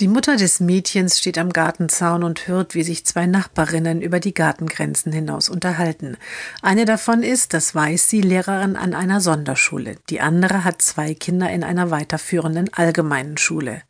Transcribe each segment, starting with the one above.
die Mutter des Mädchens steht am Gartenzaun und hört, wie sich zwei Nachbarinnen über die Gartengrenzen hinaus unterhalten. Eine davon ist, das weiß sie, Lehrerin an einer Sonderschule. Die andere hat zwei Kinder in einer weiterführenden allgemeinen Schule.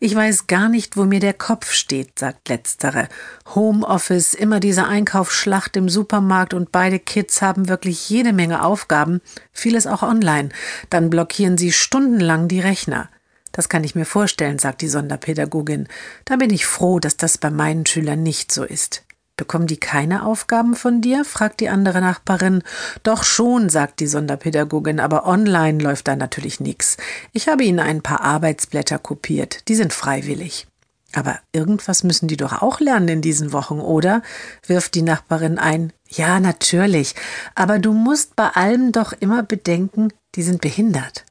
Ich weiß gar nicht, wo mir der Kopf steht, sagt letztere. Homeoffice, immer diese Einkaufsschlacht im Supermarkt und beide Kids haben wirklich jede Menge Aufgaben, vieles auch online. Dann blockieren sie stundenlang die Rechner. Das kann ich mir vorstellen, sagt die Sonderpädagogin. Da bin ich froh, dass das bei meinen Schülern nicht so ist. Bekommen die keine Aufgaben von dir? fragt die andere Nachbarin. Doch schon, sagt die Sonderpädagogin, aber online läuft da natürlich nichts. Ich habe ihnen ein paar Arbeitsblätter kopiert, die sind freiwillig. Aber irgendwas müssen die doch auch lernen in diesen Wochen, oder? wirft die Nachbarin ein. Ja, natürlich. Aber du musst bei allem doch immer bedenken, die sind behindert.